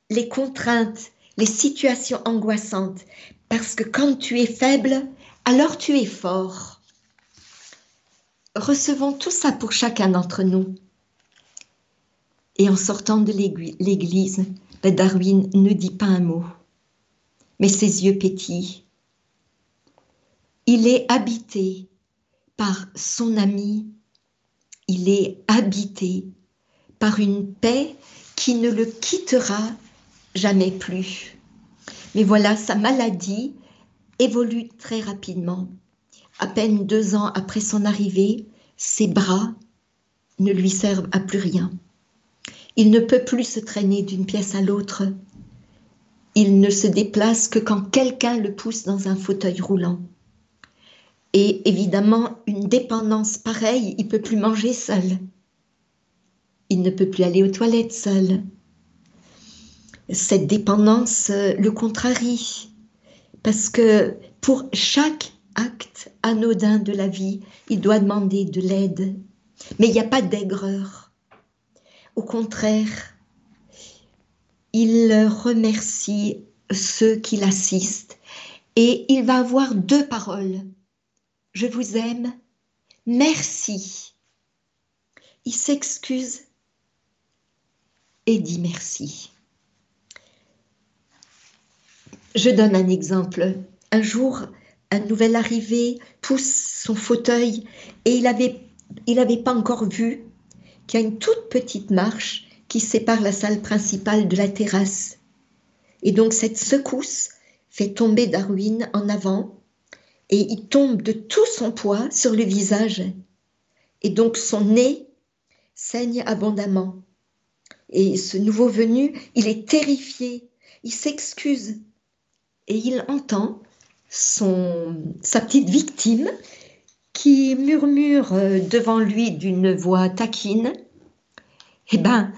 les contraintes, les situations angoissantes, parce que quand tu es faible, alors tu es fort. Recevons tout ça pour chacun d'entre nous. Et en sortant de l'église, ben, Darwin ne dit pas un mot, mais ses yeux pétillent. Il est habité par son ami, il est habité par une paix qui ne le quittera jamais plus. Mais voilà, sa maladie évolue très rapidement. À peine deux ans après son arrivée, ses bras ne lui servent à plus rien. Il ne peut plus se traîner d'une pièce à l'autre. Il ne se déplace que quand quelqu'un le pousse dans un fauteuil roulant. Et évidemment, une dépendance pareille, il peut plus manger seul. Il ne peut plus aller aux toilettes seul. Cette dépendance le contrarie parce que pour chaque acte anodin de la vie, il doit demander de l'aide. Mais il n'y a pas d'aigreur. Au contraire, il remercie ceux qui l'assistent et il va avoir deux paroles. Je vous aime, merci. Il s'excuse et dit merci. Je donne un exemple. Un jour, un nouvel arrivé pousse son fauteuil et il n'avait pas encore vu qu'il y a une toute petite marche qui sépare la salle principale de la terrasse. Et donc cette secousse fait tomber Darwin en avant et il tombe de tout son poids sur le visage. Et donc son nez saigne abondamment. Et ce nouveau venu, il est terrifié, il s'excuse et il entend son, sa petite victime qui murmure euh, devant lui d'une voix taquine, eh ben,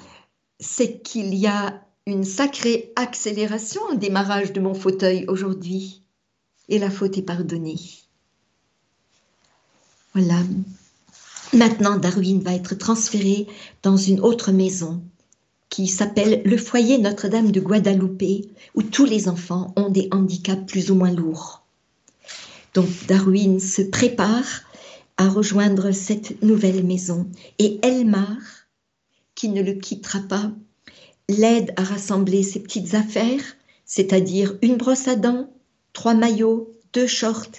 c'est qu'il y a une sacrée accélération au démarrage de mon fauteuil aujourd'hui. Et la faute est pardonnée. Voilà. Maintenant, Darwin va être transféré dans une autre maison qui s'appelle le foyer Notre-Dame de Guadeloupe, où tous les enfants ont des handicaps plus ou moins lourds. Donc Darwin se prépare à rejoindre cette nouvelle maison. Et Elmar, qui ne le quittera pas, l'aide à rassembler ses petites affaires, c'est-à-dire une brosse à dents, trois maillots, deux shorts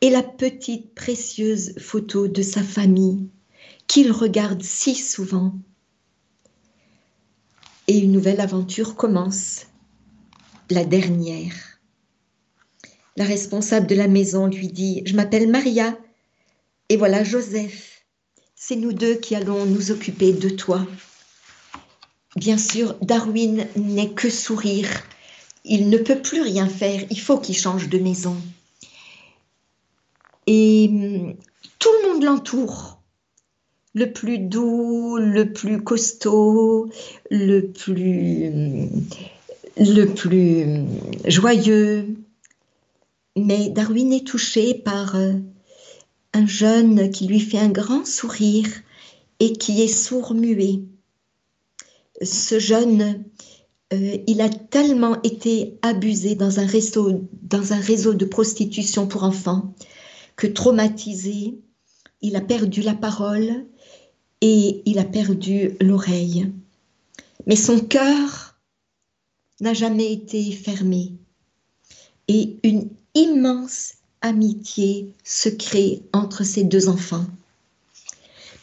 et la petite précieuse photo de sa famille qu'il regarde si souvent. Et une nouvelle aventure commence, la dernière. La responsable de la maison lui dit, je m'appelle Maria, et voilà Joseph, c'est nous deux qui allons nous occuper de toi. Bien sûr, Darwin n'est que sourire. Il ne peut plus rien faire. Il faut qu'il change de maison. Et hum, tout le monde l'entoure. le plus doux, le plus costaud, le plus, le plus joyeux. Mais Darwin est touché par euh, un jeune qui lui fait un grand sourire et qui est sourd-muet. Ce jeune, euh, il a tellement été abusé dans un, réseau, dans un réseau de prostitution pour enfants que traumatisé, il a perdu la parole et il a perdu l'oreille. Mais son cœur n'a jamais été fermé et une immense amitié se crée entre ces deux enfants.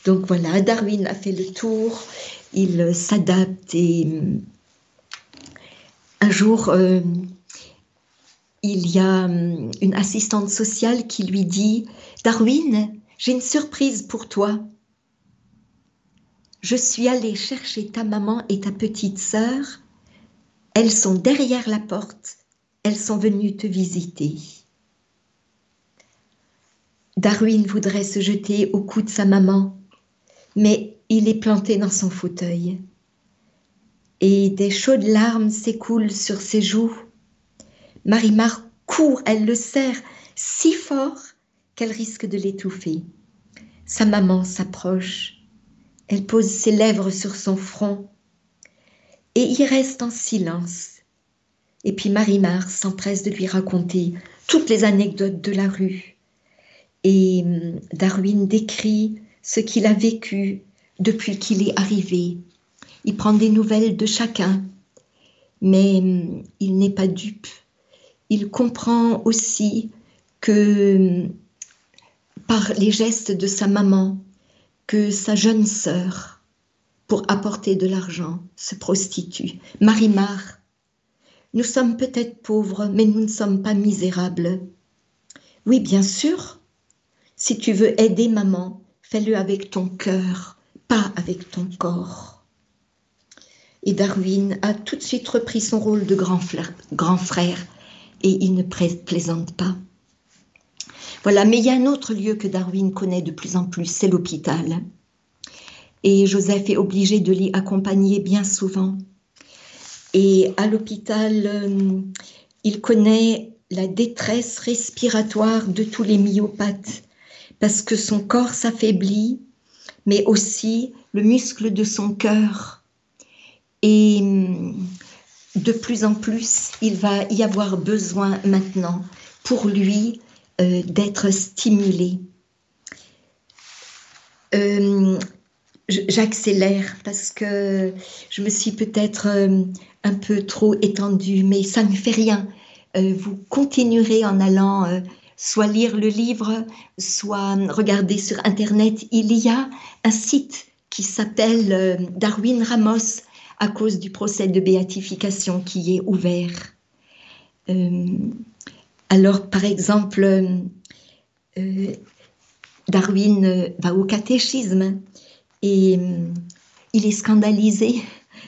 Donc voilà, Darwin a fait le tour, il s'adapte et euh, un jour, euh, il y a euh, une assistante sociale qui lui dit, Darwin, j'ai une surprise pour toi. Je suis allée chercher ta maman et ta petite sœur. Elles sont derrière la porte. Elles sont venues te visiter. Darwin voudrait se jeter au cou de sa maman, mais il est planté dans son fauteuil. Et des chaudes larmes s'écoulent sur ses joues. Marie-Mar court, elle le serre si fort qu'elle risque de l'étouffer. Sa maman s'approche. Elle pose ses lèvres sur son front et il reste en silence. Et puis Marie-Mar s'empresse de lui raconter toutes les anecdotes de la rue. Et hum, Darwin décrit ce qu'il a vécu depuis qu'il est arrivé. Il prend des nouvelles de chacun, mais hum, il n'est pas dupe. Il comprend aussi que hum, par les gestes de sa maman, que sa jeune sœur, pour apporter de l'argent, se prostitue. Marie-Mar, nous sommes peut-être pauvres, mais nous ne sommes pas misérables. Oui, bien sûr, si tu veux aider maman, fais-le avec ton cœur, pas avec ton corps. Et Darwin a tout de suite repris son rôle de grand frère, grand frère et il ne plaisante pas. Voilà, mais il y a un autre lieu que Darwin connaît de plus en plus, c'est l'hôpital. Et Joseph est obligé de l'y accompagner bien souvent. Et à l'hôpital, euh, il connaît la détresse respiratoire de tous les myopathes parce que son corps s'affaiblit, mais aussi le muscle de son cœur. Et hum, de plus en plus, il va y avoir besoin maintenant pour lui euh, d'être stimulé. Euh, j'accélère parce que je me suis peut-être euh, un peu trop étendue, mais ça ne fait rien. vous continuerez en allant soit lire le livre, soit regarder sur Internet. Il y a un site qui s'appelle Darwin Ramos à cause du procès de béatification qui est ouvert. Alors, par exemple, euh, Darwin va au catéchisme et euh, il est scandalisé.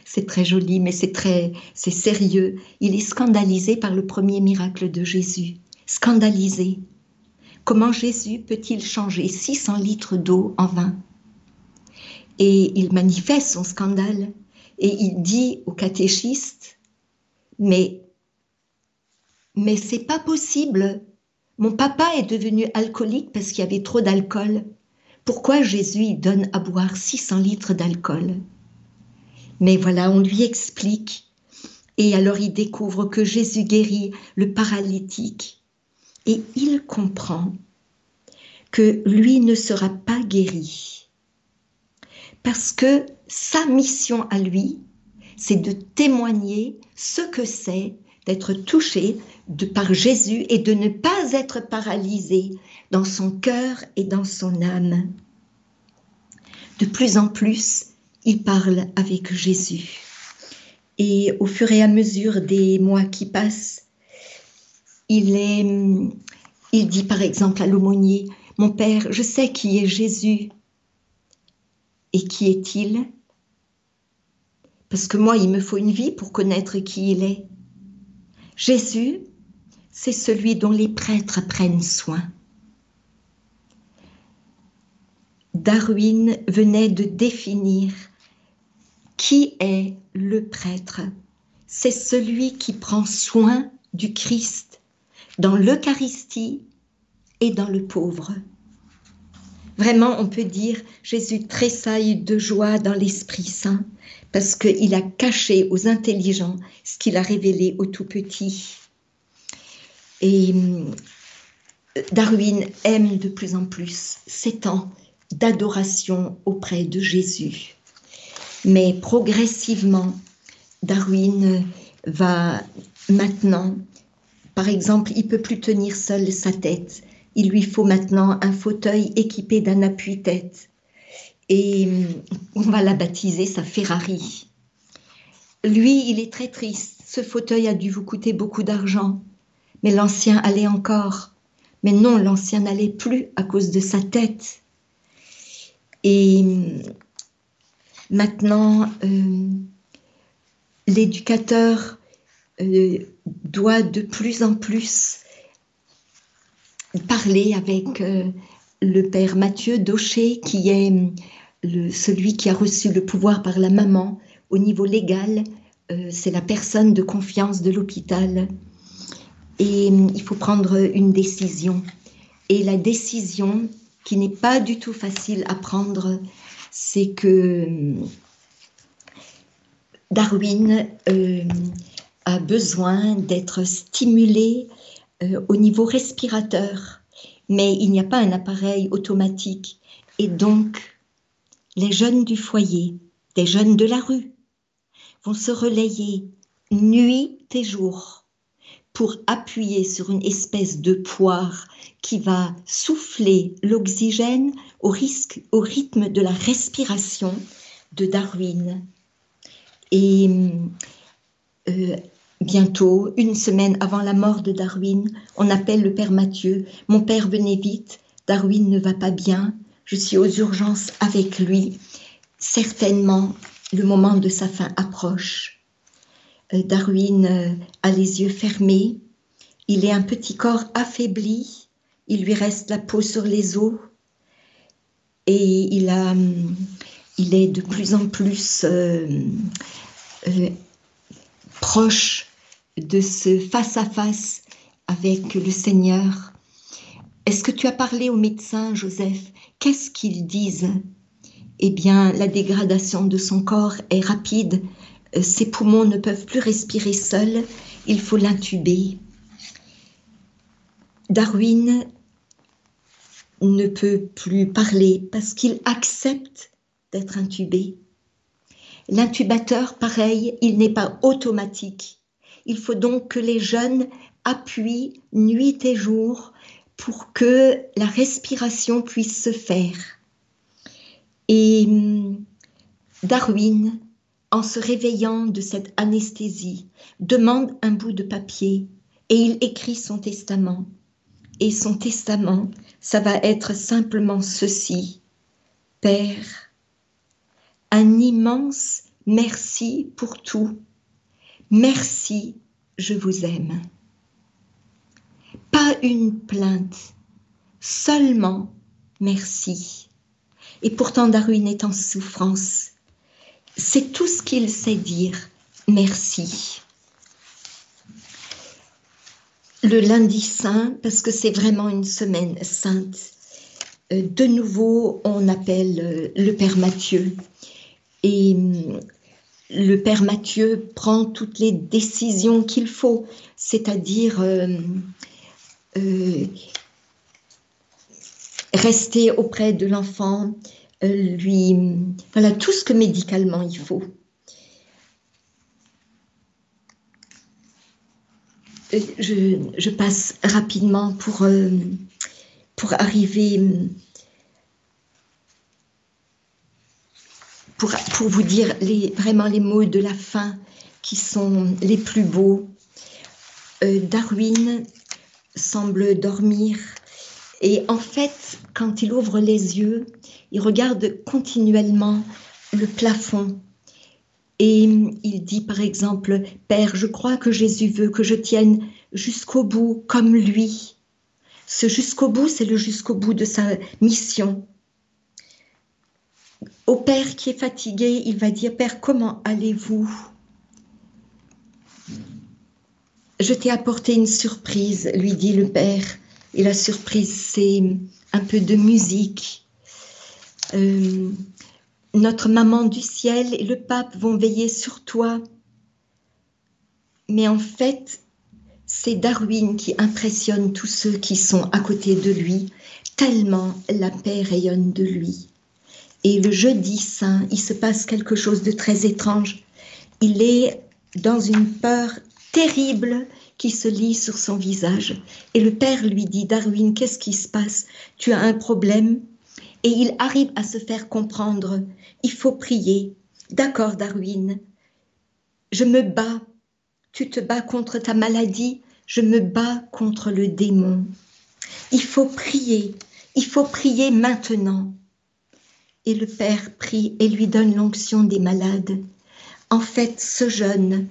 C'est très joli, mais c'est très, c'est sérieux. Il est scandalisé par le premier miracle de Jésus. Scandalisé. Comment Jésus peut-il changer 600 litres d'eau en vin Et il manifeste son scandale et il dit au catéchiste, mais mais c'est pas possible. Mon papa est devenu alcoolique parce qu'il y avait trop d'alcool. Pourquoi Jésus donne à boire 600 litres d'alcool? Mais voilà, on lui explique. Et alors il découvre que Jésus guérit le paralytique. Et il comprend que lui ne sera pas guéri. Parce que sa mission à lui, c'est de témoigner ce que c'est d'être touché par Jésus et de ne pas être paralysé dans son cœur et dans son âme. De plus en plus, il parle avec Jésus. Et au fur et à mesure des mois qui passent, il, est, il dit par exemple à l'aumônier, Mon Père, je sais qui est Jésus. Et qui est-il? Parce que moi, il me faut une vie pour connaître qui il est. Jésus, c'est celui dont les prêtres prennent soin. Darwin venait de définir qui est le prêtre. C'est celui qui prend soin du Christ dans l'Eucharistie et dans le pauvre. Vraiment, on peut dire Jésus tressaille de joie dans l'Esprit Saint parce qu'il a caché aux intelligents ce qu'il a révélé aux tout petits. Et euh, Darwin aime de plus en plus ces temps d'adoration auprès de Jésus. Mais progressivement, Darwin va maintenant, par exemple, il peut plus tenir seul sa tête. Il lui faut maintenant un fauteuil équipé d'un appui-tête. Et on va la baptiser sa Ferrari. Lui, il est très triste. Ce fauteuil a dû vous coûter beaucoup d'argent. Mais l'ancien allait encore. Mais non, l'ancien n'allait plus à cause de sa tête. Et maintenant, euh, l'éducateur euh, doit de plus en plus parler avec euh, le père Mathieu Daucher, qui est celui qui a reçu le pouvoir par la maman au niveau légal. C'est la personne de confiance de l'hôpital. Et il faut prendre une décision. Et la décision, qui n'est pas du tout facile à prendre, c'est que Darwin euh, a besoin d'être stimulé euh, au niveau respirateur, mais il n'y a pas un appareil automatique. Et donc, les jeunes du foyer, des jeunes de la rue, vont se relayer nuit et jour pour appuyer sur une espèce de poire qui va souffler l'oxygène au, rythme de la respiration de Darwin. Et euh, bientôt, une semaine avant la mort de Darwin, on appelle le père Mathieu. Mon père, venez vite, Darwin ne va pas bien, je suis aux urgences avec lui. Certainement, le moment de sa fin approche. Euh, Darwin euh, a les yeux fermés, il est un petit corps affaibli, il lui reste la peau sur les os et il, a, il est de plus en plus euh, proche de ce face-à-face avec le Seigneur. Est-ce que tu as parlé aux médecins, Joseph? Qu'est-ce qu'ils disent Eh bien, la dégradation de son corps est rapide euh, ses poumons ne peuvent plus respirer seuls, il faut l'intuber. Darwin ne peut plus parler parce qu'il accepte d'être intubé. L'intubateur, pareil, il n'est pas automatique. Il faut donc que les jeunes appuient nuit et jour pour que la respiration puisse se faire. Et hum, Darwin en se réveillant de cette anesthésie, demande un bout de papier et il écrit son testament. Et son testament, ça va être simplement ceci. Père, un immense merci pour tout. Merci, je vous aime. Pas une plainte, seulement merci. Et pourtant Darwin est en souffrance c'est tout ce qu'il sait dire. Merci. Le lundi saint, parce que c'est vraiment une semaine sainte, euh, de nouveau, on appelle euh, le Père Mathieu. Et mm, le Père Mathieu prend toutes les décisions qu'il faut, c'est-à-dire euh, rester auprès de l'enfant, euh, lui, voilà tout ce que médicalement il faut. Euh, je, passe rapidement euh, pour arriver, pour, vous dire vraiment les mots de la fin qui sont les plus beaux. Darwin semble dormir et en fait, quand il ouvre les yeux, il regarde continuellement le plafond. Et il dit par exemple, Père, je crois que Jésus veut que je tienne jusqu'au bout comme lui. Ce jusqu'au bout, c'est le jusqu'au bout de sa mission. Au père qui est fatigué, il va dire Père, comment allez-vous? Je t'ai apporté une surprise, lui dit le père. Et la surprise, c'est un peu de musique. Euh, notre maman du ciel et le pape vont veiller sur toi. Mais en fait, c'est Darwin qui impressionne tous ceux qui sont à côté de lui, tellement la paix rayonne de lui. Et le jeudi saint, il se passe quelque chose de très étrange. Il est dans une peur terrible qui se lit sur son visage. Et le père lui dit, Darwin, qu'est-ce qui se passe? Tu as un problème Et il arrive à se faire comprendre, il faut prier. D'accord, Darwin, je me bats. Tu te bats contre ta maladie, je me bats contre le démon. Il faut prier, il faut prier maintenant. Et le Père prie et lui donne l'onction des malades. En fait, ce jeune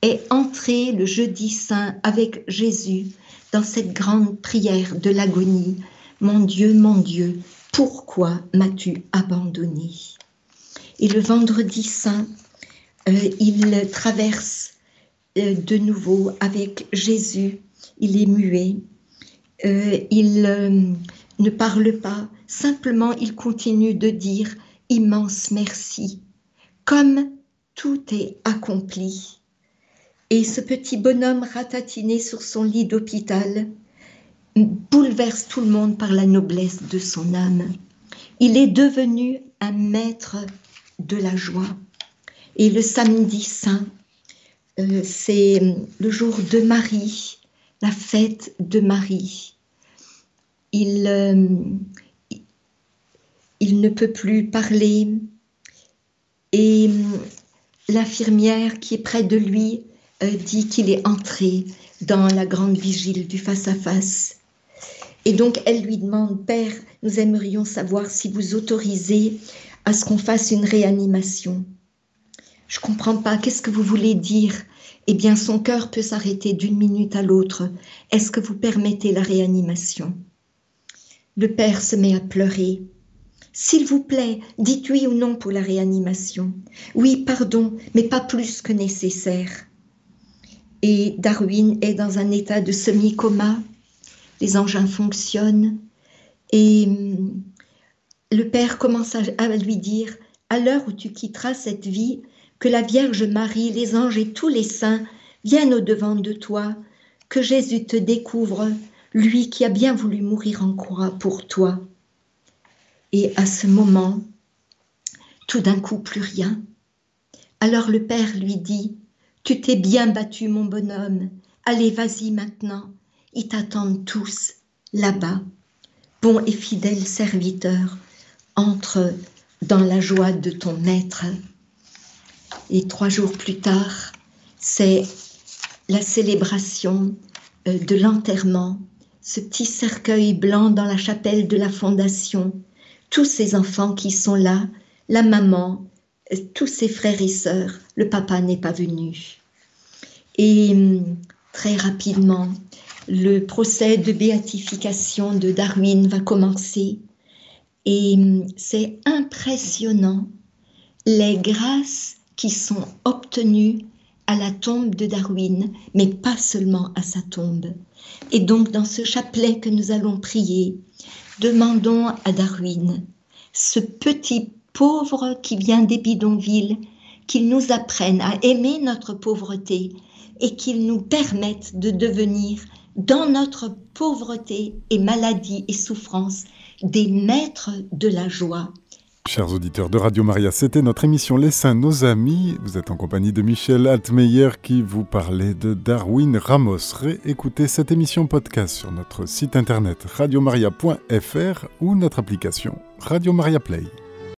est entré le jeudi saint avec Jésus dans cette grande prière de l'agonie. Mon Dieu, mon Dieu, pourquoi m'as-tu abandonné? Et le vendredi saint, euh, il traverse euh, de nouveau avec Jésus. Il est muet. Euh, il ne parle pas. Simplement, il continue de dire immense merci, comme tout est accompli. Et ce petit bonhomme ratatiné sur son lit d'hôpital bouleverse tout le monde par la noblesse de son âme. Il est devenu un maître de la joie. Et le samedi saint, euh, c'est le jour de Marie, la fête de Marie. Il, euh, il ne peut plus parler et l'infirmière qui est près de lui euh, dit qu'il est entré dans la grande vigile du face-à-face. Et donc elle lui demande, Père, nous aimerions savoir si vous autorisez à ce qu'on fasse une réanimation. Je comprends pas, qu'est-ce que vous voulez dire? Eh bien, son cœur peut s'arrêter d'une minute à l'autre. Est-ce que vous permettez la réanimation? Le père se met à pleurer. S'il vous plaît, dites oui ou non pour la réanimation. Oui, pardon, mais pas plus que nécessaire. Et Darwin est dans un état de semi-coma. Les engins fonctionnent. Et hum, le père commence à lui dire, à l'heure où tu quitteras cette vie, que la Vierge Marie, les anges et tous les saints viennent au-devant de toi, que Jésus te découvre, lui qui a bien voulu mourir en croix pour toi. Et à ce moment, tout d'un coup, plus rien. Alors le Père lui dit, Tu t'es bien battu, mon bonhomme, allez, vas-y maintenant, ils t'attendent tous là-bas. Bon et fidèle serviteur, entre dans la joie de ton maître. Et trois jours plus tard, c'est la célébration euh, de l'enterrement, ce petit cercueil blanc dans la chapelle de la fondation, tous ces enfants qui sont là, la maman, tous ses frères et sœurs, le papa n'est pas venu. Et hum, très rapidement, le procès de béatification de Darwin va commencer. Et hum, c'est impressionnant les grâces qui sont obtenus à la tombe de Darwin, mais pas seulement à sa tombe. Et donc dans ce chapelet que nous allons prier, demandons à Darwin, ce petit pauvre qui vient des bidonvilles, qu'il nous apprenne à aimer notre pauvreté et qu'il nous permette de devenir, dans notre pauvreté et maladie et souffrance, des maîtres de la joie Chers auditeurs de Radio Maria, c'était notre émission Les Saints, nos amis. Vous êtes en compagnie de Michel Altmeyer qui vous parlait de Darwin Ramos. Réécoutez cette émission podcast sur notre site internet radiomaria.fr ou notre application Radio Maria Play.